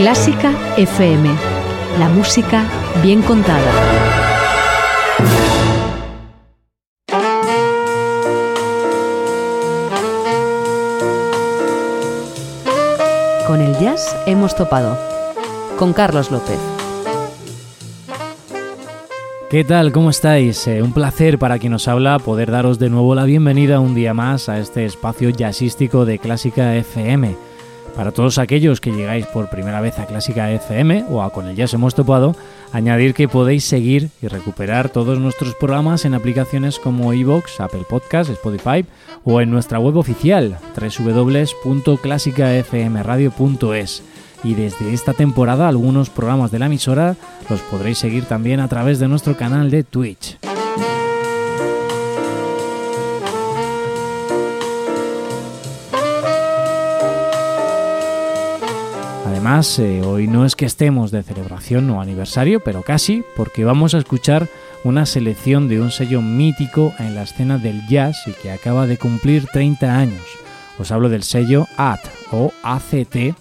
Clásica FM. La música bien contada. Con el jazz hemos topado. Con Carlos López. ¿Qué tal? ¿Cómo estáis? Eh, un placer para quien nos habla poder daros de nuevo la bienvenida un día más a este espacio jazzístico de Clásica FM. Para todos aquellos que llegáis por primera vez a Clásica FM o a Con el Jazz hemos topado, añadir que podéis seguir y recuperar todos nuestros programas en aplicaciones como iVoox, Apple Podcasts, Spotify o en nuestra web oficial www.clásicafmradio.es. Y desde esta temporada algunos programas de la emisora los podréis seguir también a través de nuestro canal de Twitch. Además, eh, hoy no es que estemos de celebración o aniversario, pero casi, porque vamos a escuchar una selección de un sello mítico en la escena del jazz y que acaba de cumplir 30 años. Os hablo del sello AT o ACT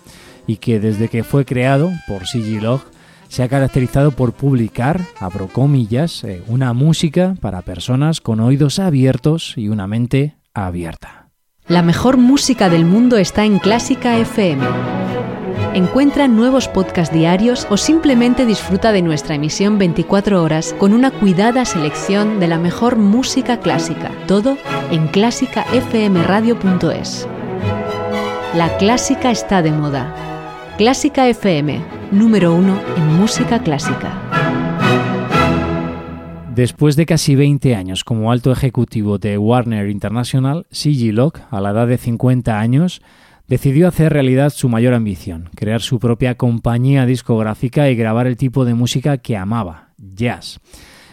y que desde que fue creado por CG Log se ha caracterizado por publicar, abro comillas, eh, una música para personas con oídos abiertos y una mente abierta. La mejor música del mundo está en Clásica FM Encuentra nuevos podcasts diarios o simplemente disfruta de nuestra emisión 24 horas con una cuidada selección de la mejor música clásica. Todo en clásicafmradio.es. La clásica está de moda. Clásica FM, número uno en música clásica. Después de casi 20 años como alto ejecutivo de Warner International, C.G. Locke, a la edad de 50 años, decidió hacer realidad su mayor ambición, crear su propia compañía discográfica y grabar el tipo de música que amaba, jazz.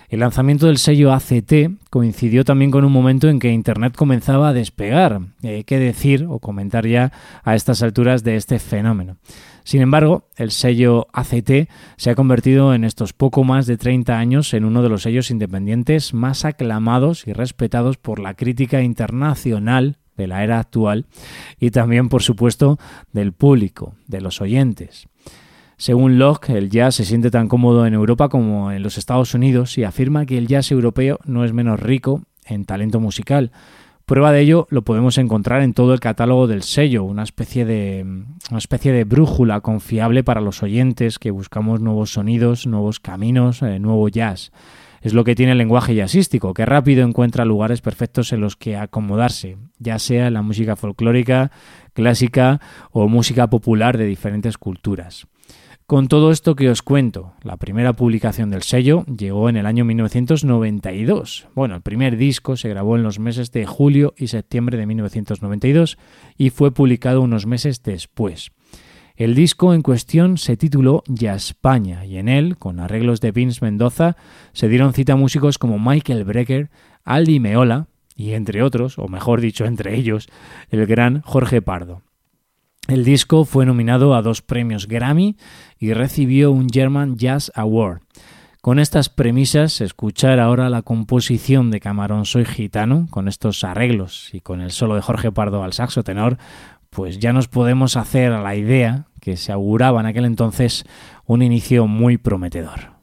El lanzamiento del sello ACT coincidió también con un momento en que Internet comenzaba a despegar. Hay que decir o comentar ya a estas alturas de este fenómeno. Sin embargo, el sello ACT se ha convertido en estos poco más de 30 años en uno de los sellos independientes más aclamados y respetados por la crítica internacional de la era actual y también, por supuesto, del público, de los oyentes. Según Locke, el jazz se siente tan cómodo en Europa como en los Estados Unidos y afirma que el jazz europeo no es menos rico en talento musical. Prueba de ello lo podemos encontrar en todo el catálogo del sello, una especie de, una especie de brújula confiable para los oyentes que buscamos nuevos sonidos, nuevos caminos, eh, nuevo jazz. Es lo que tiene el lenguaje jazzístico, que rápido encuentra lugares perfectos en los que acomodarse, ya sea en la música folclórica, clásica o música popular de diferentes culturas. Con todo esto que os cuento, la primera publicación del sello llegó en el año 1992. Bueno, el primer disco se grabó en los meses de julio y septiembre de 1992 y fue publicado unos meses después. El disco en cuestión se tituló Ya España y en él, con arreglos de Vince Mendoza, se dieron cita músicos como Michael Brecker, Aldi Meola y entre otros, o mejor dicho, entre ellos, el gran Jorge Pardo. El disco fue nominado a dos premios Grammy y recibió un German Jazz Award. Con estas premisas, escuchar ahora la composición de Camarón Soy Gitano, con estos arreglos y con el solo de Jorge Pardo al saxo tenor, pues ya nos podemos hacer a la idea que se auguraba en aquel entonces un inicio muy prometedor.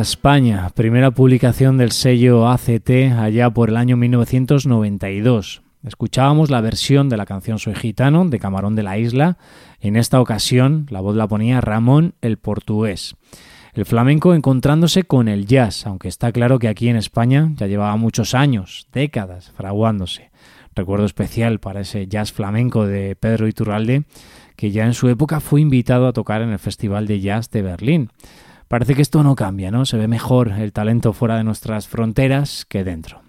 España, primera publicación del sello ACT allá por el año 1992. Escuchábamos la versión de la canción Soy Gitano de Camarón de la Isla. En esta ocasión la voz la ponía Ramón el Portugués. El flamenco encontrándose con el jazz, aunque está claro que aquí en España ya llevaba muchos años, décadas, fraguándose. Recuerdo especial para ese jazz flamenco de Pedro Iturralde, que ya en su época fue invitado a tocar en el Festival de Jazz de Berlín. Parece que esto no cambia, ¿no? Se ve mejor el talento fuera de nuestras fronteras que dentro.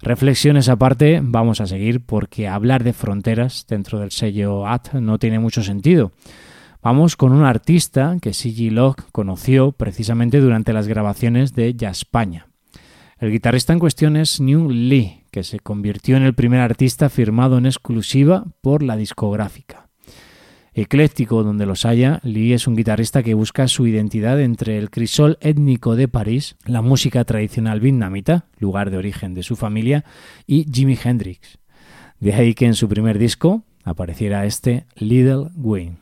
Reflexiones aparte, vamos a seguir porque hablar de fronteras dentro del sello AT no tiene mucho sentido. Vamos con un artista que C.G. Locke conoció precisamente durante las grabaciones de Ya España. El guitarrista en cuestión es New Lee, que se convirtió en el primer artista firmado en exclusiva por la discográfica. Ecléctico donde los haya, Lee es un guitarrista que busca su identidad entre el crisol étnico de París, la música tradicional vietnamita, lugar de origen de su familia, y Jimi Hendrix. De ahí que en su primer disco apareciera este Little Wayne.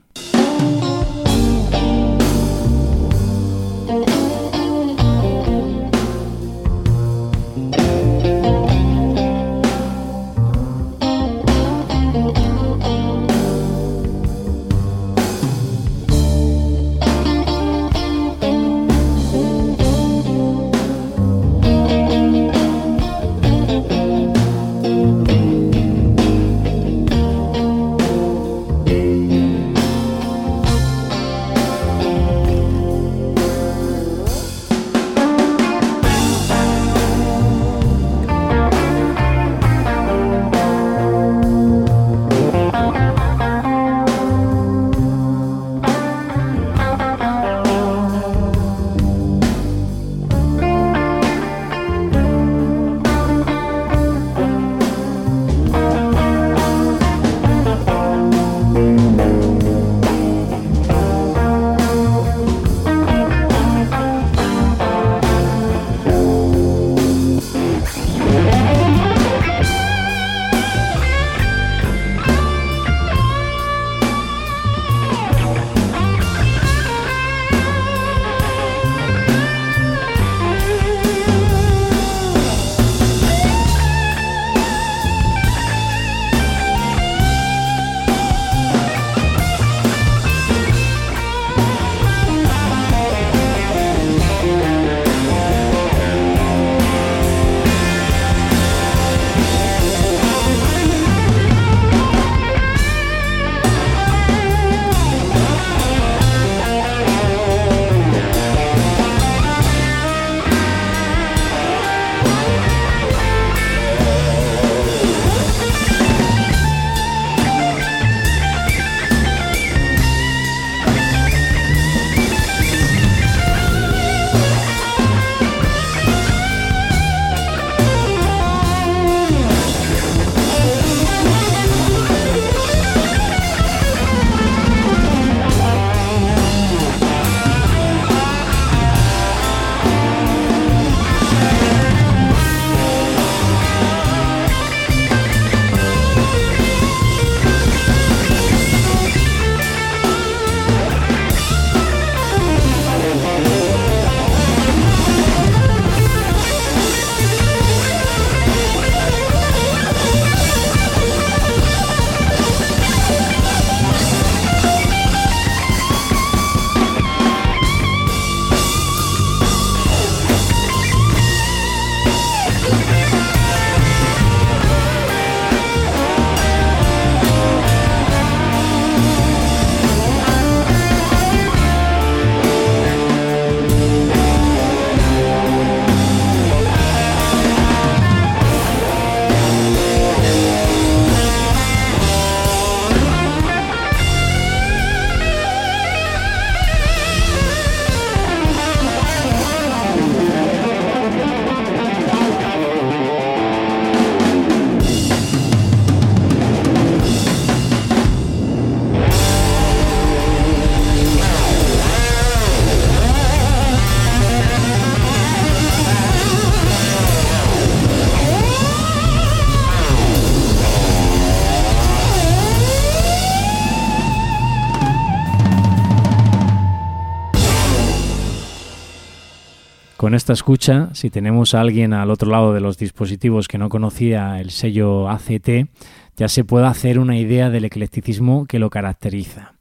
Esta escucha, si tenemos a alguien al otro lado de los dispositivos que no conocía el sello ACT, ya se puede hacer una idea del eclecticismo que lo caracteriza.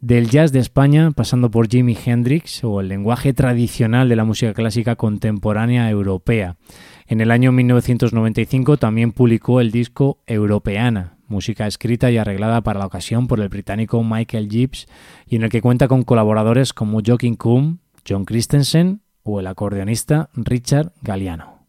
Del jazz de España, pasando por Jimi Hendrix o el lenguaje tradicional de la música clásica contemporánea europea. En el año 1995 también publicó el disco Europeana, música escrita y arreglada para la ocasión por el británico Michael Gibbs y en el que cuenta con colaboradores como Joaquin Kuhn, John Christensen o el acordeonista Richard Galliano.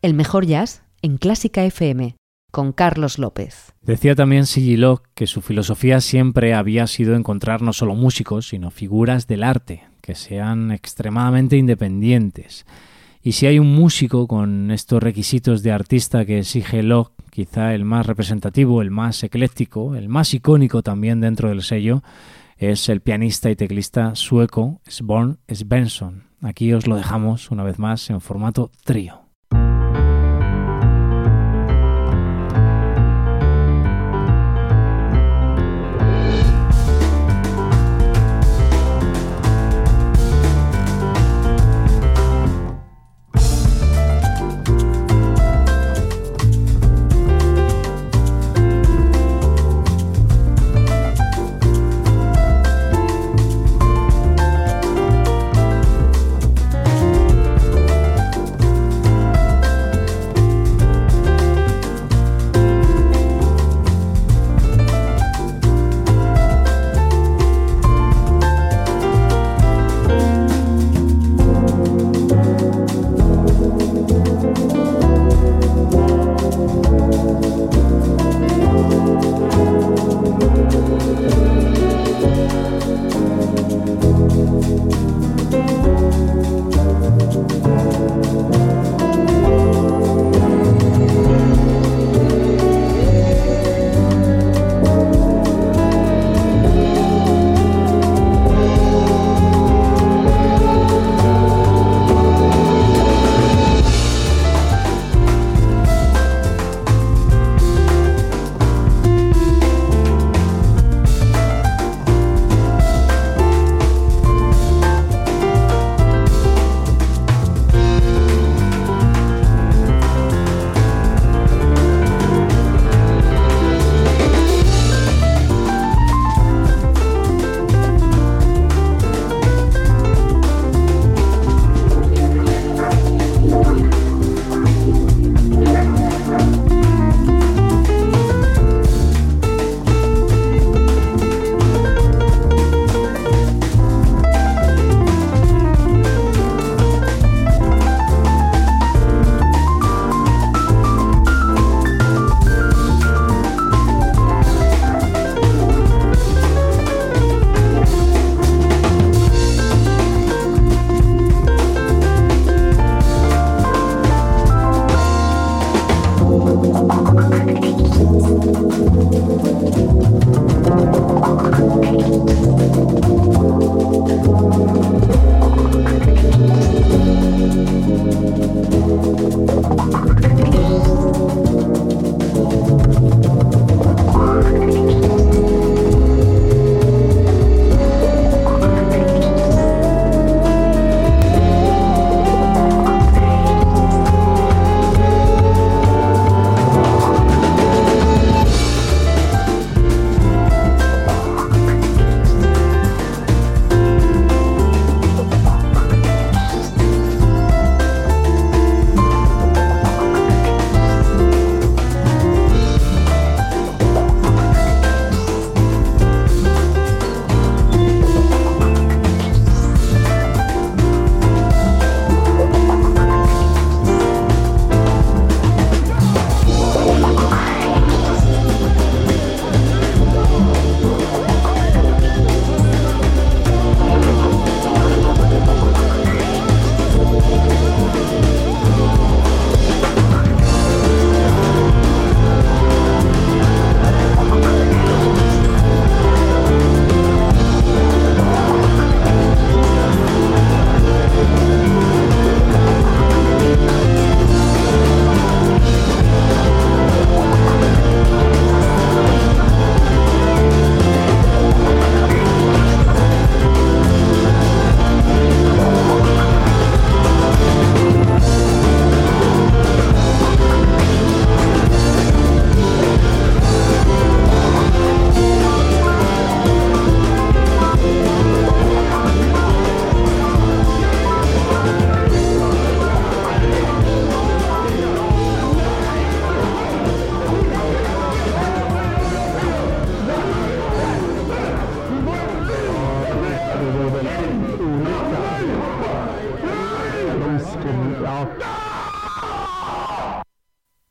El mejor jazz en Clásica FM, con Carlos López. Decía también Locke que su filosofía siempre había sido encontrar no solo músicos, sino figuras del arte, que sean extremadamente independientes. Y si hay un músico con estos requisitos de artista que exige Locke, quizá el más representativo, el más ecléctico, el más icónico también dentro del sello, es el pianista y teclista sueco Sborn Svensson. Aquí os lo dejamos una vez más en formato trío.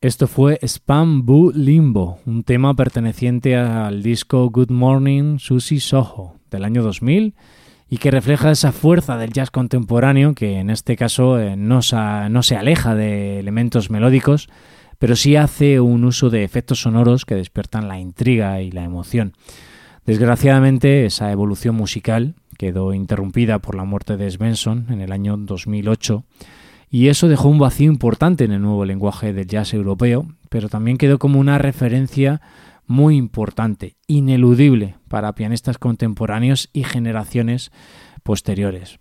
Esto fue Spam Boo Limbo, un tema perteneciente al disco Good Morning Susie Soho del año 2000 y que refleja esa fuerza del jazz contemporáneo que en este caso eh, no, no se aleja de elementos melódicos, pero sí hace un uso de efectos sonoros que despiertan la intriga y la emoción. Desgraciadamente, esa evolución musical quedó interrumpida por la muerte de Svensson en el año 2008 y eso dejó un vacío importante en el nuevo lenguaje del jazz europeo, pero también quedó como una referencia muy importante, ineludible para pianistas contemporáneos y generaciones posteriores.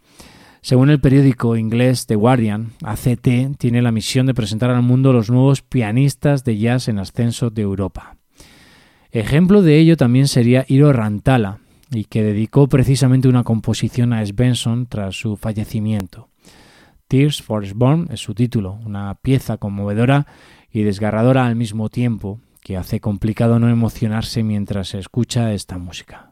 Según el periódico inglés The Guardian, ACT tiene la misión de presentar al mundo los nuevos pianistas de jazz en ascenso de Europa. Ejemplo de ello también sería Iro Rantala, y que dedicó precisamente una composición a Svensson tras su fallecimiento. Tears for Sborn es su título, una pieza conmovedora y desgarradora al mismo tiempo que hace complicado no emocionarse mientras se escucha esta música.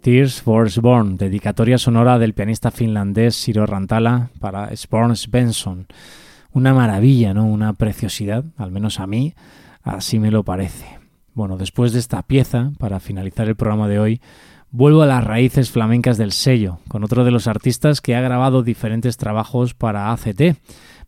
Tears for Sborn, dedicatoria sonora del pianista finlandés Siro Rantala para Sborn Svensson. Una maravilla, ¿no? Una preciosidad, al menos a mí, así me lo parece. Bueno, después de esta pieza, para finalizar el programa de hoy, vuelvo a las raíces flamencas del sello, con otro de los artistas que ha grabado diferentes trabajos para ACT.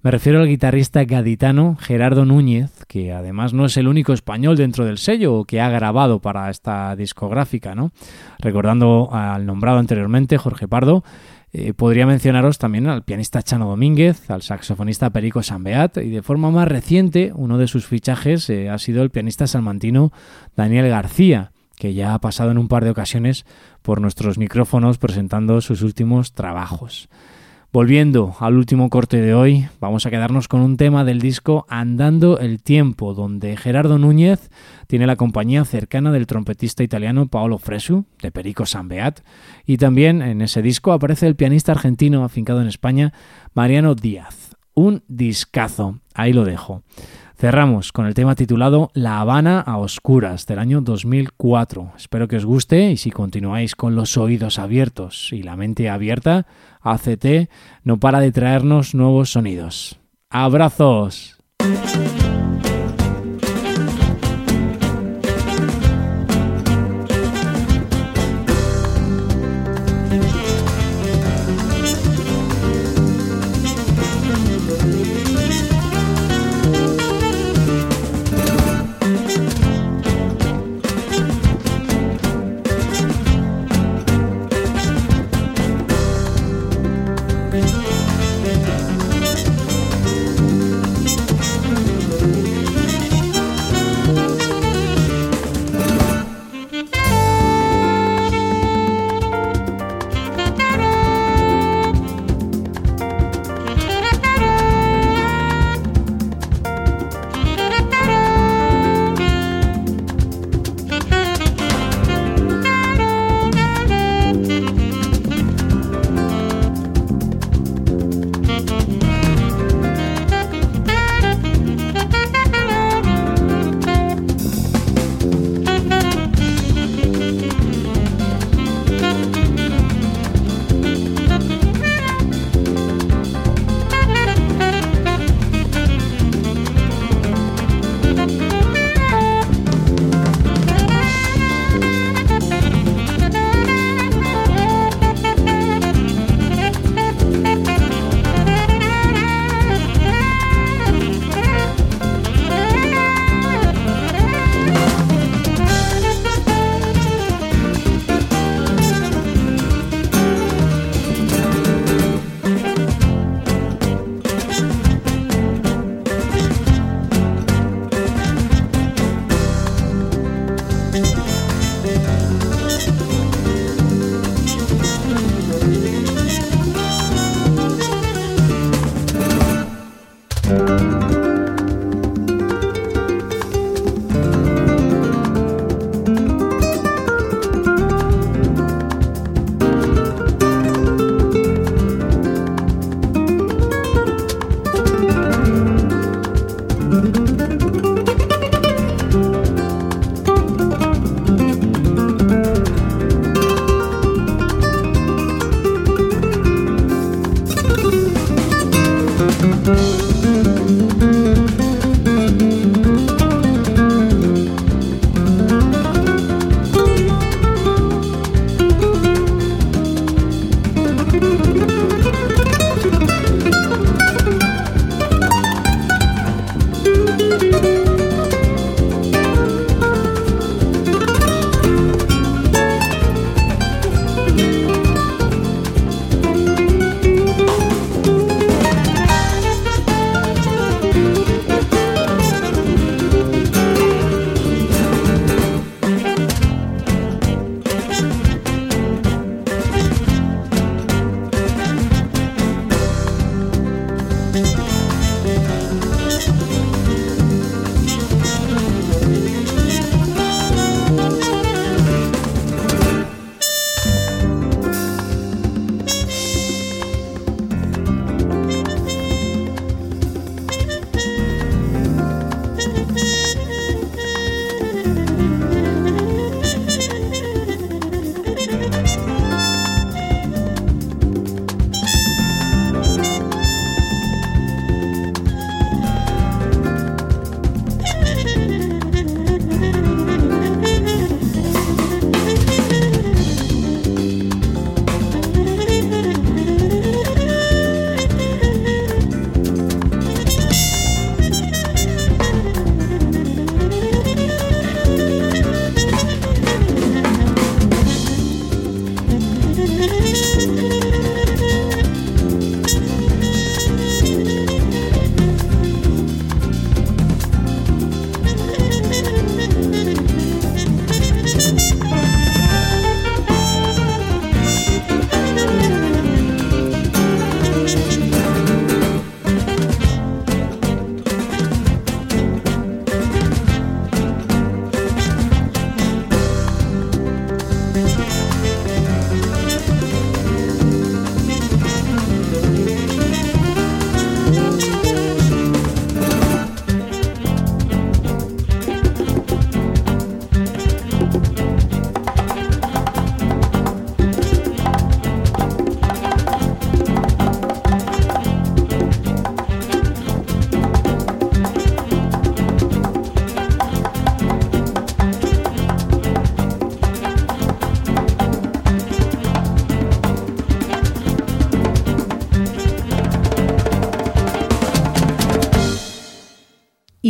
Me refiero al guitarrista gaditano Gerardo Núñez, que además no es el único español dentro del sello que ha grabado para esta discográfica, ¿no? Recordando al nombrado anteriormente, Jorge Pardo, eh, podría mencionaros también al pianista Chano Domínguez, al saxofonista Perico Sambeat y de forma más reciente uno de sus fichajes eh, ha sido el pianista salmantino Daniel García, que ya ha pasado en un par de ocasiones por nuestros micrófonos presentando sus últimos trabajos. Volviendo al último corte de hoy, vamos a quedarnos con un tema del disco Andando el Tiempo, donde Gerardo Núñez tiene la compañía cercana del trompetista italiano Paolo Fresu, de Perico Sambeat, y también en ese disco aparece el pianista argentino afincado en España, Mariano Díaz. Un discazo, ahí lo dejo. Cerramos con el tema titulado La Habana a Oscuras del año 2004. Espero que os guste y si continuáis con los oídos abiertos y la mente abierta, ACT no para de traernos nuevos sonidos. ¡Abrazos!